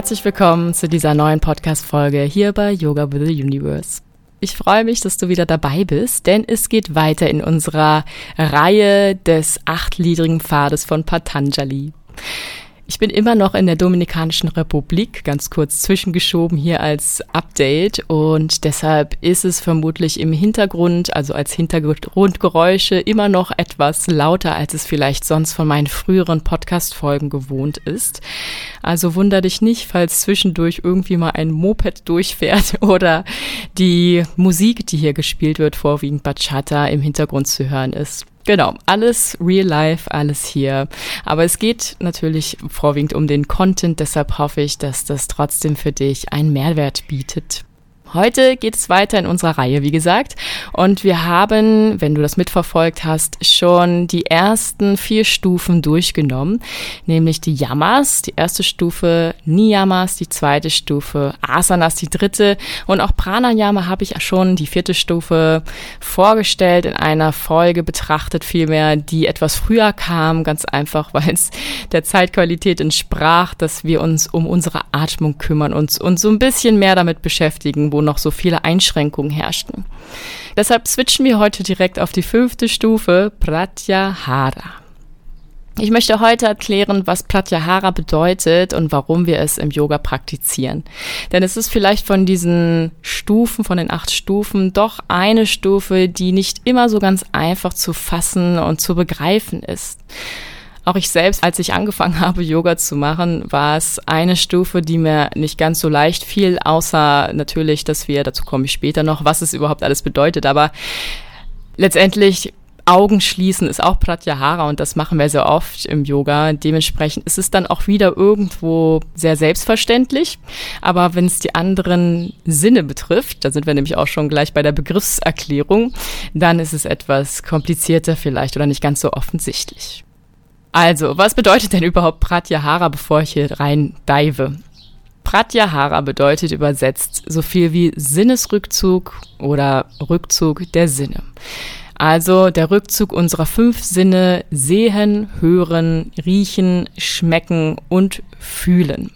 Herzlich willkommen zu dieser neuen Podcast-Folge hier bei Yoga with the Universe. Ich freue mich, dass du wieder dabei bist, denn es geht weiter in unserer Reihe des achtliedrigen Pfades von Patanjali. Ich bin immer noch in der Dominikanischen Republik, ganz kurz zwischengeschoben hier als Update und deshalb ist es vermutlich im Hintergrund, also als Hintergrundgeräusche, immer noch etwas lauter, als es vielleicht sonst von meinen früheren Podcast-Folgen gewohnt ist. Also wunder dich nicht, falls zwischendurch irgendwie mal ein Moped durchfährt oder die Musik, die hier gespielt wird, vorwiegend Bachata im Hintergrund zu hören ist. Genau, alles real life, alles hier. Aber es geht natürlich vorwiegend um den Content, deshalb hoffe ich, dass das trotzdem für dich einen Mehrwert bietet. Heute geht es weiter in unserer Reihe, wie gesagt. Und wir haben, wenn du das mitverfolgt hast, schon die ersten vier Stufen durchgenommen. Nämlich die Yamas, die erste Stufe, Niyamas, die zweite Stufe, Asanas, die dritte. Und auch Pranayama habe ich schon die vierte Stufe vorgestellt, in einer Folge betrachtet vielmehr, die etwas früher kam. Ganz einfach, weil es der Zeitqualität entsprach, dass wir uns um unsere Atmung kümmern und uns so ein bisschen mehr damit beschäftigen, wo noch so viele Einschränkungen herrschten. Deshalb switchen wir heute direkt auf die fünfte Stufe, Pratyahara. Ich möchte heute erklären, was Pratyahara bedeutet und warum wir es im Yoga praktizieren. Denn es ist vielleicht von diesen Stufen, von den acht Stufen, doch eine Stufe, die nicht immer so ganz einfach zu fassen und zu begreifen ist. Auch ich selbst, als ich angefangen habe, Yoga zu machen, war es eine Stufe, die mir nicht ganz so leicht fiel, außer natürlich, dass wir, dazu komme ich später noch, was es überhaupt alles bedeutet. Aber letztendlich Augen schließen ist auch Pratyahara und das machen wir sehr oft im Yoga. Dementsprechend ist es dann auch wieder irgendwo sehr selbstverständlich. Aber wenn es die anderen Sinne betrifft, da sind wir nämlich auch schon gleich bei der Begriffserklärung, dann ist es etwas komplizierter vielleicht oder nicht ganz so offensichtlich. Also, was bedeutet denn überhaupt Pratyahara, bevor ich hier rein dive? Pratyahara bedeutet übersetzt so viel wie Sinnesrückzug oder Rückzug der Sinne. Also der Rückzug unserer fünf Sinne sehen, hören, riechen, schmecken und fühlen.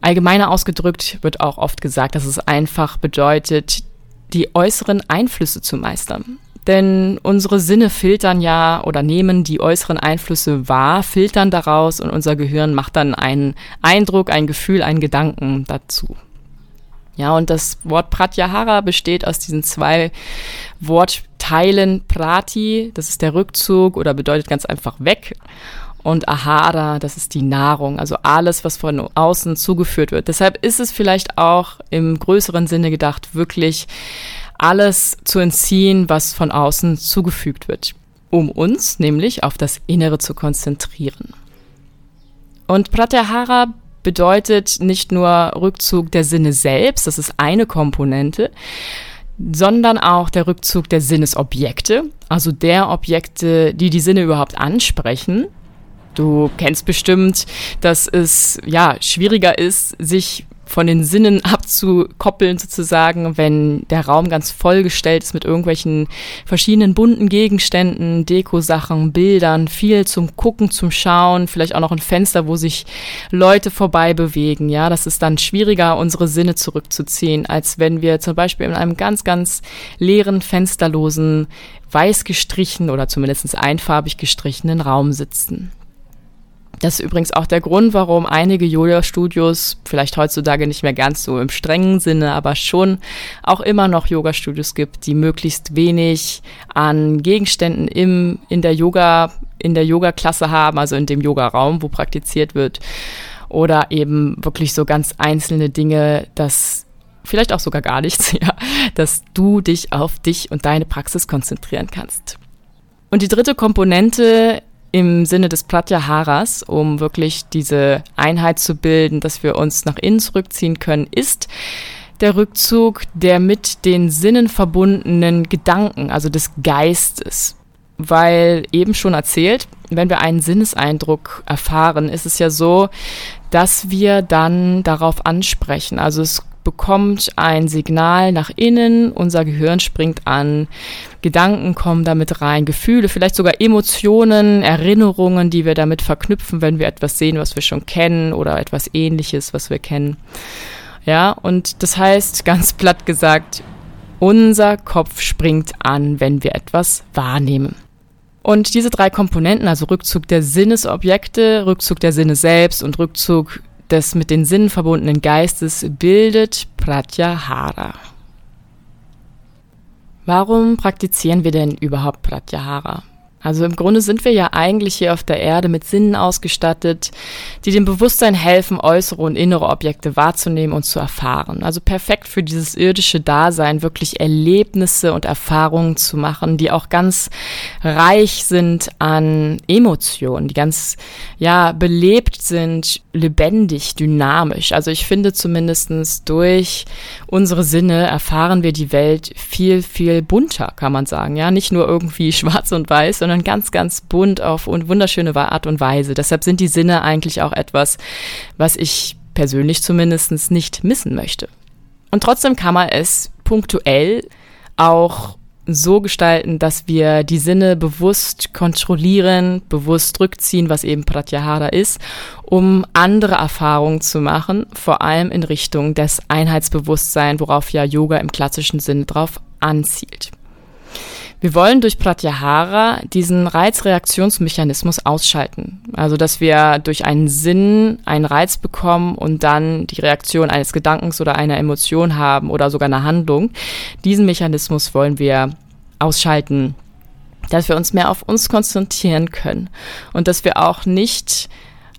Allgemeiner ausgedrückt wird auch oft gesagt, dass es einfach bedeutet, die äußeren Einflüsse zu meistern. Denn unsere Sinne filtern ja oder nehmen die äußeren Einflüsse wahr, filtern daraus und unser Gehirn macht dann einen Eindruck, ein Gefühl, einen Gedanken dazu. Ja, und das Wort Pratyahara besteht aus diesen zwei Wortteilen Prati, das ist der Rückzug oder bedeutet ganz einfach weg. Und Ahara, das ist die Nahrung, also alles, was von außen zugeführt wird. Deshalb ist es vielleicht auch im größeren Sinne gedacht, wirklich alles zu entziehen, was von außen zugefügt wird, um uns nämlich auf das Innere zu konzentrieren. Und Pratyahara bedeutet nicht nur Rückzug der Sinne selbst, das ist eine Komponente, sondern auch der Rückzug der Sinnesobjekte, also der Objekte, die die Sinne überhaupt ansprechen. Du kennst bestimmt, dass es ja schwieriger ist, sich von den Sinnen abzukoppeln sozusagen, wenn der Raum ganz vollgestellt ist mit irgendwelchen verschiedenen bunten Gegenständen, Dekosachen, Bildern, viel zum Gucken, zum Schauen, vielleicht auch noch ein Fenster, wo sich Leute vorbei bewegen. Ja, das ist dann schwieriger, unsere Sinne zurückzuziehen, als wenn wir zum Beispiel in einem ganz, ganz leeren, fensterlosen, weiß gestrichen oder zumindest einfarbig gestrichenen Raum sitzen. Das ist übrigens auch der Grund, warum einige Yoga-Studios, vielleicht heutzutage nicht mehr ganz so im strengen Sinne, aber schon auch immer noch Yoga-Studios gibt, die möglichst wenig an Gegenständen im, in der Yoga, in der Yoga-Klasse haben, also in dem Yoga-Raum, wo praktiziert wird. Oder eben wirklich so ganz einzelne Dinge, dass vielleicht auch sogar gar nichts, ja, dass du dich auf dich und deine Praxis konzentrieren kannst. Und die dritte Komponente im Sinne des Pratyaharas, um wirklich diese Einheit zu bilden, dass wir uns nach innen zurückziehen können, ist der Rückzug der mit den Sinnen verbundenen Gedanken, also des Geistes. Weil eben schon erzählt, wenn wir einen Sinneseindruck erfahren, ist es ja so, dass wir dann darauf ansprechen. Also es bekommt ein Signal nach innen, unser Gehirn springt an, Gedanken kommen damit rein, Gefühle, vielleicht sogar Emotionen, Erinnerungen, die wir damit verknüpfen, wenn wir etwas sehen, was wir schon kennen oder etwas ähnliches, was wir kennen. Ja, und das heißt, ganz platt gesagt, unser Kopf springt an, wenn wir etwas wahrnehmen. Und diese drei Komponenten, also Rückzug der Sinnesobjekte, Rückzug der Sinne selbst und Rückzug des mit den Sinnen verbundenen Geistes, bildet Pratyahara. Warum praktizieren wir denn überhaupt Pratyahara? Also im Grunde sind wir ja eigentlich hier auf der Erde mit Sinnen ausgestattet, die dem Bewusstsein helfen, äußere und innere Objekte wahrzunehmen und zu erfahren. Also perfekt für dieses irdische Dasein, wirklich Erlebnisse und Erfahrungen zu machen, die auch ganz reich sind an Emotionen, die ganz, ja, belebt sind, lebendig, dynamisch. Also ich finde zumindestens durch unsere Sinne erfahren wir die Welt viel, viel bunter, kann man sagen. Ja, nicht nur irgendwie schwarz und weiß, sondern sondern ganz, ganz bunt auf und wunderschöne Art und Weise. Deshalb sind die Sinne eigentlich auch etwas, was ich persönlich zumindest nicht missen möchte. Und trotzdem kann man es punktuell auch so gestalten, dass wir die Sinne bewusst kontrollieren, bewusst rückziehen, was eben Pratyahara ist, um andere Erfahrungen zu machen, vor allem in Richtung des Einheitsbewusstseins, worauf ja Yoga im klassischen Sinne drauf anzielt. Wir wollen durch Pratyahara diesen Reizreaktionsmechanismus ausschalten. Also, dass wir durch einen Sinn einen Reiz bekommen und dann die Reaktion eines Gedankens oder einer Emotion haben oder sogar einer Handlung. Diesen Mechanismus wollen wir ausschalten, dass wir uns mehr auf uns konzentrieren können und dass wir auch nicht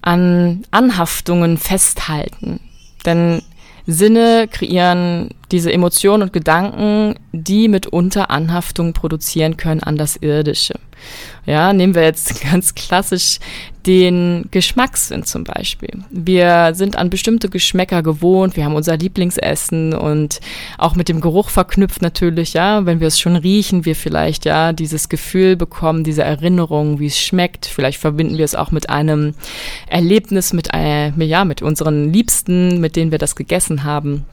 an Anhaftungen festhalten. Denn Sinne kreieren diese Emotionen und Gedanken, die mitunter Anhaftung produzieren können an das Irdische. Ja, nehmen wir jetzt ganz klassisch den Geschmackssinn zum Beispiel. Wir sind an bestimmte Geschmäcker gewohnt, wir haben unser Lieblingsessen und auch mit dem Geruch verknüpft natürlich, ja, wenn wir es schon riechen, wir vielleicht ja dieses Gefühl bekommen, diese Erinnerung, wie es schmeckt. Vielleicht verbinden wir es auch mit einem Erlebnis, mit, äh, ja, mit unseren Liebsten, mit denen wir das gegessen haben.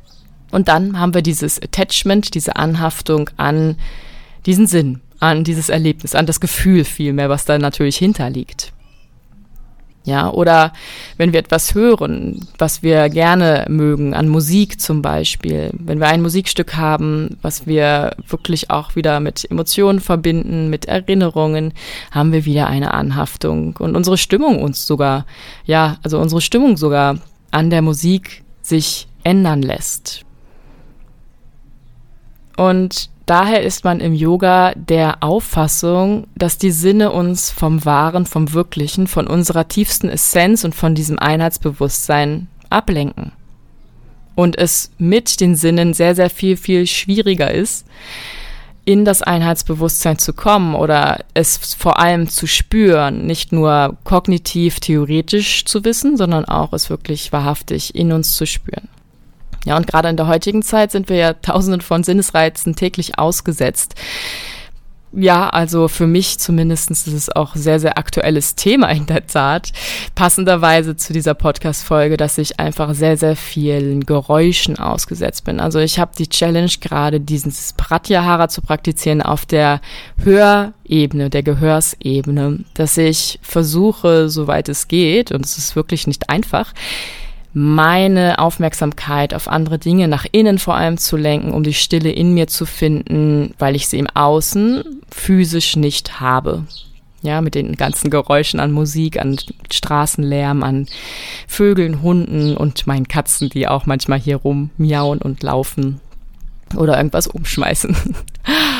Und dann haben wir dieses Attachment, diese Anhaftung an diesen Sinn, an dieses Erlebnis, an das Gefühl vielmehr, was da natürlich hinterliegt. Ja, oder wenn wir etwas hören, was wir gerne mögen, an Musik zum Beispiel, wenn wir ein Musikstück haben, was wir wirklich auch wieder mit Emotionen verbinden, mit Erinnerungen, haben wir wieder eine Anhaftung und unsere Stimmung uns sogar, ja, also unsere Stimmung sogar an der Musik sich ändern lässt. Und daher ist man im Yoga der Auffassung, dass die Sinne uns vom Wahren, vom Wirklichen, von unserer tiefsten Essenz und von diesem Einheitsbewusstsein ablenken. Und es mit den Sinnen sehr, sehr viel, viel schwieriger ist, in das Einheitsbewusstsein zu kommen oder es vor allem zu spüren, nicht nur kognitiv, theoretisch zu wissen, sondern auch es wirklich wahrhaftig in uns zu spüren. Ja, und gerade in der heutigen Zeit sind wir ja tausenden von Sinnesreizen täglich ausgesetzt. Ja, also für mich zumindest ist es auch sehr, sehr aktuelles Thema in der Tat. Passenderweise zu dieser Podcast-Folge, dass ich einfach sehr, sehr vielen Geräuschen ausgesetzt bin. Also ich habe die Challenge gerade, dieses Pratyahara zu praktizieren auf der Hörebene, der Gehörsebene, dass ich versuche, soweit es geht, und es ist wirklich nicht einfach, meine Aufmerksamkeit auf andere Dinge nach innen vor allem zu lenken, um die Stille in mir zu finden, weil ich sie im Außen physisch nicht habe. Ja, mit den ganzen Geräuschen an Musik, an Straßenlärm, an Vögeln, Hunden und meinen Katzen, die auch manchmal hier rum miauen und laufen oder irgendwas umschmeißen.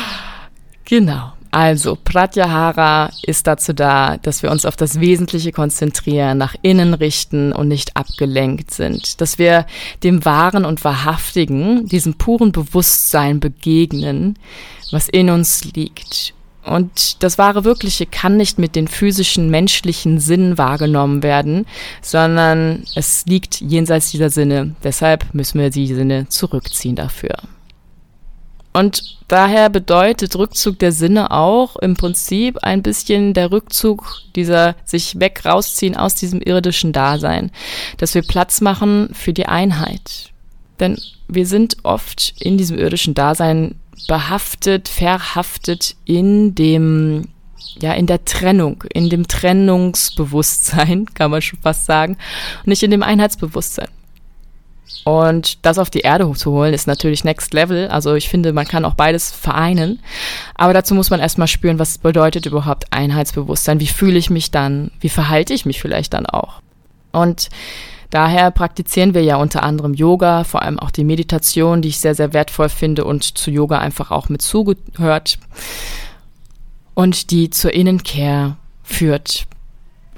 genau. Also, Pratyahara ist dazu da, dass wir uns auf das Wesentliche konzentrieren, nach innen richten und nicht abgelenkt sind. Dass wir dem Wahren und Wahrhaftigen, diesem puren Bewusstsein begegnen, was in uns liegt. Und das wahre Wirkliche kann nicht mit den physischen, menschlichen Sinnen wahrgenommen werden, sondern es liegt jenseits dieser Sinne. Deshalb müssen wir die Sinne zurückziehen dafür. Und daher bedeutet Rückzug der Sinne auch im Prinzip ein bisschen der Rückzug dieser sich weg rausziehen aus diesem irdischen Dasein, dass wir Platz machen für die Einheit. Denn wir sind oft in diesem irdischen Dasein behaftet, verhaftet in dem, ja, in der Trennung, in dem Trennungsbewusstsein, kann man schon fast sagen, und nicht in dem Einheitsbewusstsein. Und das auf die Erde hochzuholen, ist natürlich Next Level. Also ich finde, man kann auch beides vereinen. Aber dazu muss man erstmal spüren, was bedeutet überhaupt Einheitsbewusstsein? Wie fühle ich mich dann? Wie verhalte ich mich vielleicht dann auch? Und daher praktizieren wir ja unter anderem Yoga, vor allem auch die Meditation, die ich sehr, sehr wertvoll finde und zu Yoga einfach auch mit zugehört. Und die zur Innenkehr führt.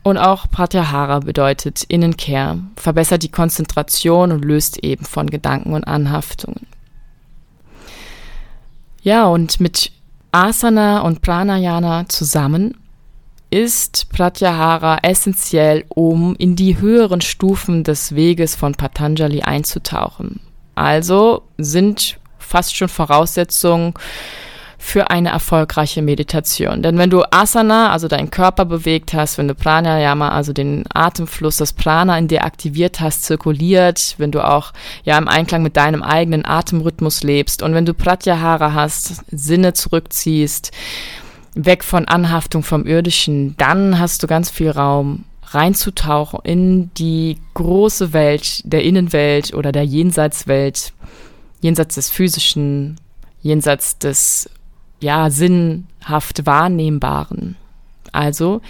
Und auch Pratyahara bedeutet Innenkehr, verbessert die Konzentration und löst eben von Gedanken und Anhaftungen. Ja, und mit Asana und Pranayana zusammen ist Pratyahara essentiell, um in die höheren Stufen des Weges von Patanjali einzutauchen. Also sind fast schon Voraussetzungen für eine erfolgreiche Meditation. Denn wenn du Asana, also deinen Körper bewegt hast, wenn du Pranayama, also den Atemfluss, das Prana in dir aktiviert hast, zirkuliert, wenn du auch ja im Einklang mit deinem eigenen Atemrhythmus lebst und wenn du Pratyahara hast, Sinne zurückziehst, weg von Anhaftung vom Irdischen, dann hast du ganz viel Raum reinzutauchen in die große Welt der Innenwelt oder der Jenseitswelt, jenseits des Physischen, jenseits des ja, sinnhaft Wahrnehmbaren. Also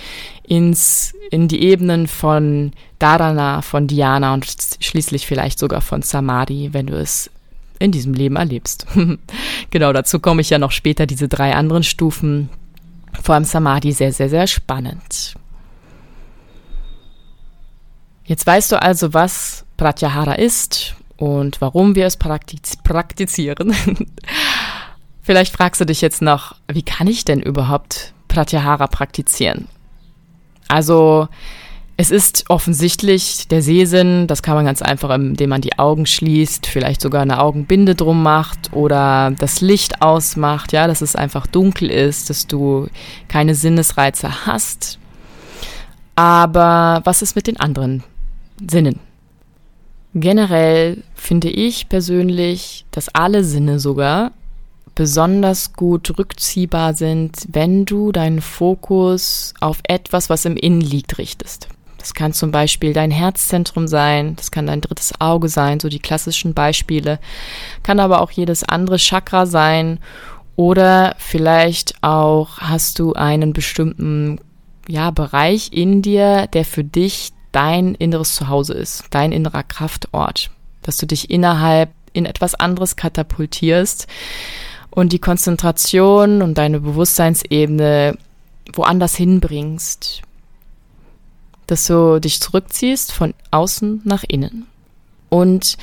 ins, in die Ebenen von Dharana, von Dhyana und schließlich vielleicht sogar von Samadhi, wenn du es in diesem Leben erlebst. genau, dazu komme ich ja noch später, diese drei anderen Stufen. Vor allem Samadhi sehr, sehr, sehr spannend. Jetzt weißt du also, was Pratyahara ist und warum wir es praktiz praktizieren. Vielleicht fragst du dich jetzt noch, wie kann ich denn überhaupt Pratyahara praktizieren? Also, es ist offensichtlich der Sehsinn, das kann man ganz einfach, indem man die Augen schließt, vielleicht sogar eine Augenbinde drum macht oder das Licht ausmacht, ja, dass es einfach dunkel ist, dass du keine Sinnesreize hast. Aber was ist mit den anderen Sinnen? Generell finde ich persönlich, dass alle Sinne sogar besonders gut rückziehbar sind, wenn du deinen Fokus auf etwas, was im Innen liegt, richtest. Das kann zum Beispiel dein Herzzentrum sein, das kann dein drittes Auge sein, so die klassischen Beispiele, kann aber auch jedes andere Chakra sein oder vielleicht auch hast du einen bestimmten ja, Bereich in dir, der für dich dein inneres Zuhause ist, dein innerer Kraftort, dass du dich innerhalb in etwas anderes katapultierst, und die Konzentration und deine Bewusstseinsebene woanders hinbringst, dass du dich zurückziehst von außen nach innen und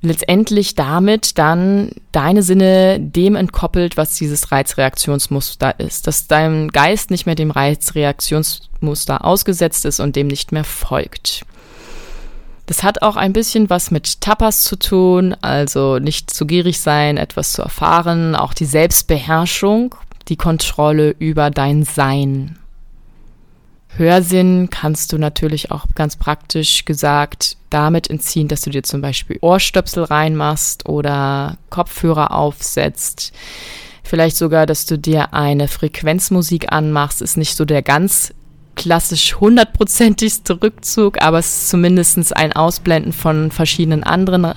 letztendlich damit dann deine Sinne dem entkoppelt, was dieses Reizreaktionsmuster ist, dass dein Geist nicht mehr dem Reizreaktionsmuster ausgesetzt ist und dem nicht mehr folgt. Das hat auch ein bisschen was mit Tapas zu tun, also nicht zu gierig sein, etwas zu erfahren, auch die Selbstbeherrschung, die Kontrolle über dein Sein. Hörsinn kannst du natürlich auch ganz praktisch gesagt damit entziehen, dass du dir zum Beispiel Ohrstöpsel reinmachst oder Kopfhörer aufsetzt. Vielleicht sogar, dass du dir eine Frequenzmusik anmachst, ist nicht so der ganz klassisch hundertprozentigste Rückzug, aber es ist zumindest ein Ausblenden von verschiedenen anderen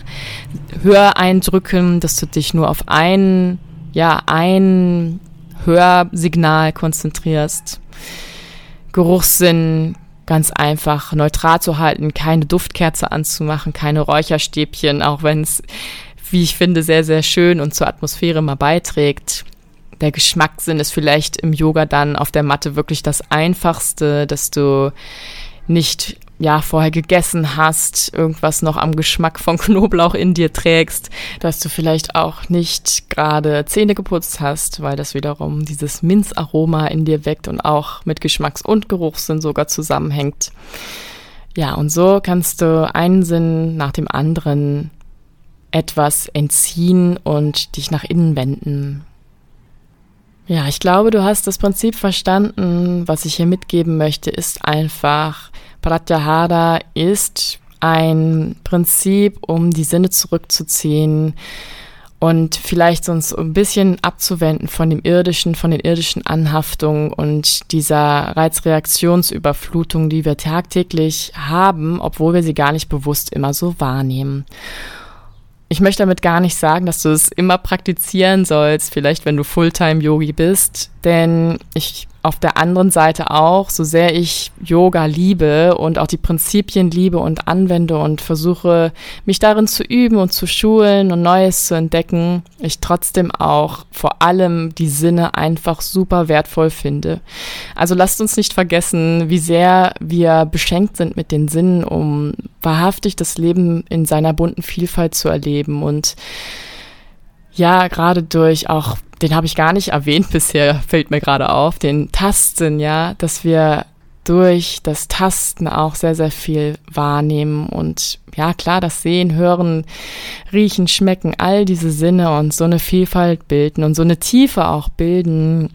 Höreindrücken, dass du dich nur auf ein, ja, ein Hörsignal konzentrierst. Geruchssinn ganz einfach neutral zu halten, keine Duftkerze anzumachen, keine Räucherstäbchen, auch wenn es, wie ich finde, sehr, sehr schön und zur Atmosphäre mal beiträgt der Geschmackssinn ist vielleicht im Yoga dann auf der Matte wirklich das Einfachste, dass du nicht ja vorher gegessen hast, irgendwas noch am Geschmack von Knoblauch in dir trägst, dass du vielleicht auch nicht gerade Zähne geputzt hast, weil das wiederum dieses Minzaroma in dir weckt und auch mit Geschmacks- und Geruchssinn sogar zusammenhängt. Ja, und so kannst du einen Sinn nach dem anderen etwas entziehen und dich nach innen wenden. Ja, ich glaube, du hast das Prinzip verstanden. Was ich hier mitgeben möchte, ist einfach, Pratyahara ist ein Prinzip, um die Sinne zurückzuziehen und vielleicht uns ein bisschen abzuwenden von dem irdischen, von den irdischen Anhaftungen und dieser Reizreaktionsüberflutung, die wir tagtäglich haben, obwohl wir sie gar nicht bewusst immer so wahrnehmen. Ich möchte damit gar nicht sagen, dass du es immer praktizieren sollst, vielleicht wenn du Fulltime-Yogi bist, denn ich auf der anderen Seite auch, so sehr ich Yoga liebe und auch die Prinzipien liebe und anwende und versuche, mich darin zu üben und zu schulen und Neues zu entdecken, ich trotzdem auch vor allem die Sinne einfach super wertvoll finde. Also lasst uns nicht vergessen, wie sehr wir beschenkt sind mit den Sinnen, um wahrhaftig das Leben in seiner bunten Vielfalt zu erleben und ja, gerade durch auch den habe ich gar nicht erwähnt bisher, fällt mir gerade auf, den Tasten, ja, dass wir durch das Tasten auch sehr, sehr viel wahrnehmen und ja, klar, das Sehen, Hören, Riechen, Schmecken, all diese Sinne und so eine Vielfalt bilden und so eine Tiefe auch bilden,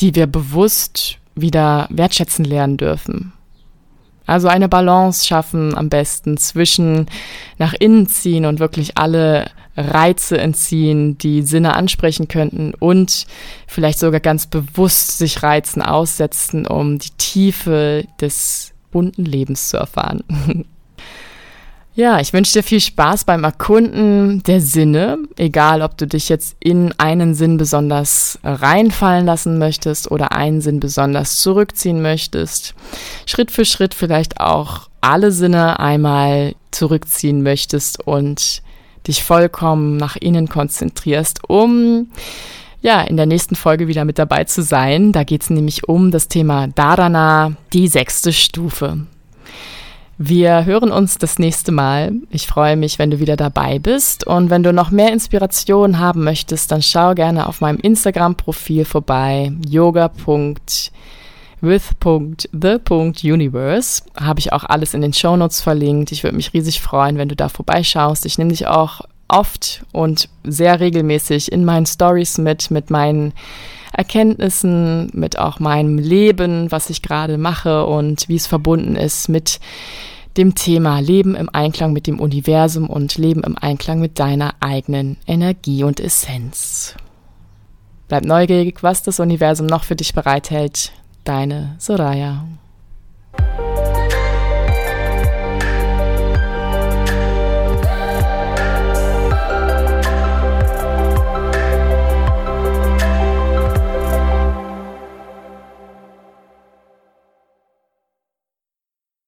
die wir bewusst wieder wertschätzen lernen dürfen. Also eine Balance schaffen am besten zwischen nach innen ziehen und wirklich alle Reize entziehen, die Sinne ansprechen könnten und vielleicht sogar ganz bewusst sich Reizen aussetzen, um die Tiefe des bunten Lebens zu erfahren. Ja, ich wünsche dir viel Spaß beim Erkunden der Sinne, egal ob du dich jetzt in einen Sinn besonders reinfallen lassen möchtest oder einen Sinn besonders zurückziehen möchtest. Schritt für Schritt vielleicht auch alle Sinne einmal zurückziehen möchtest und dich vollkommen nach innen konzentrierst, um ja, in der nächsten Folge wieder mit dabei zu sein. Da geht es nämlich um das Thema Dharana, die sechste Stufe. Wir hören uns das nächste Mal. Ich freue mich, wenn du wieder dabei bist. Und wenn du noch mehr Inspiration haben möchtest, dann schau gerne auf meinem Instagram-Profil vorbei, yoga.with.the.universe. Habe ich auch alles in den Shownotes verlinkt. Ich würde mich riesig freuen, wenn du da vorbeischaust. Ich nehme dich auch oft und sehr regelmäßig in meinen Stories mit, mit meinen Erkenntnissen, mit auch meinem Leben, was ich gerade mache und wie es verbunden ist mit dem Thema Leben im Einklang mit dem Universum und Leben im Einklang mit deiner eigenen Energie und Essenz. Bleib neugierig, was das Universum noch für dich bereithält. Deine Soraya.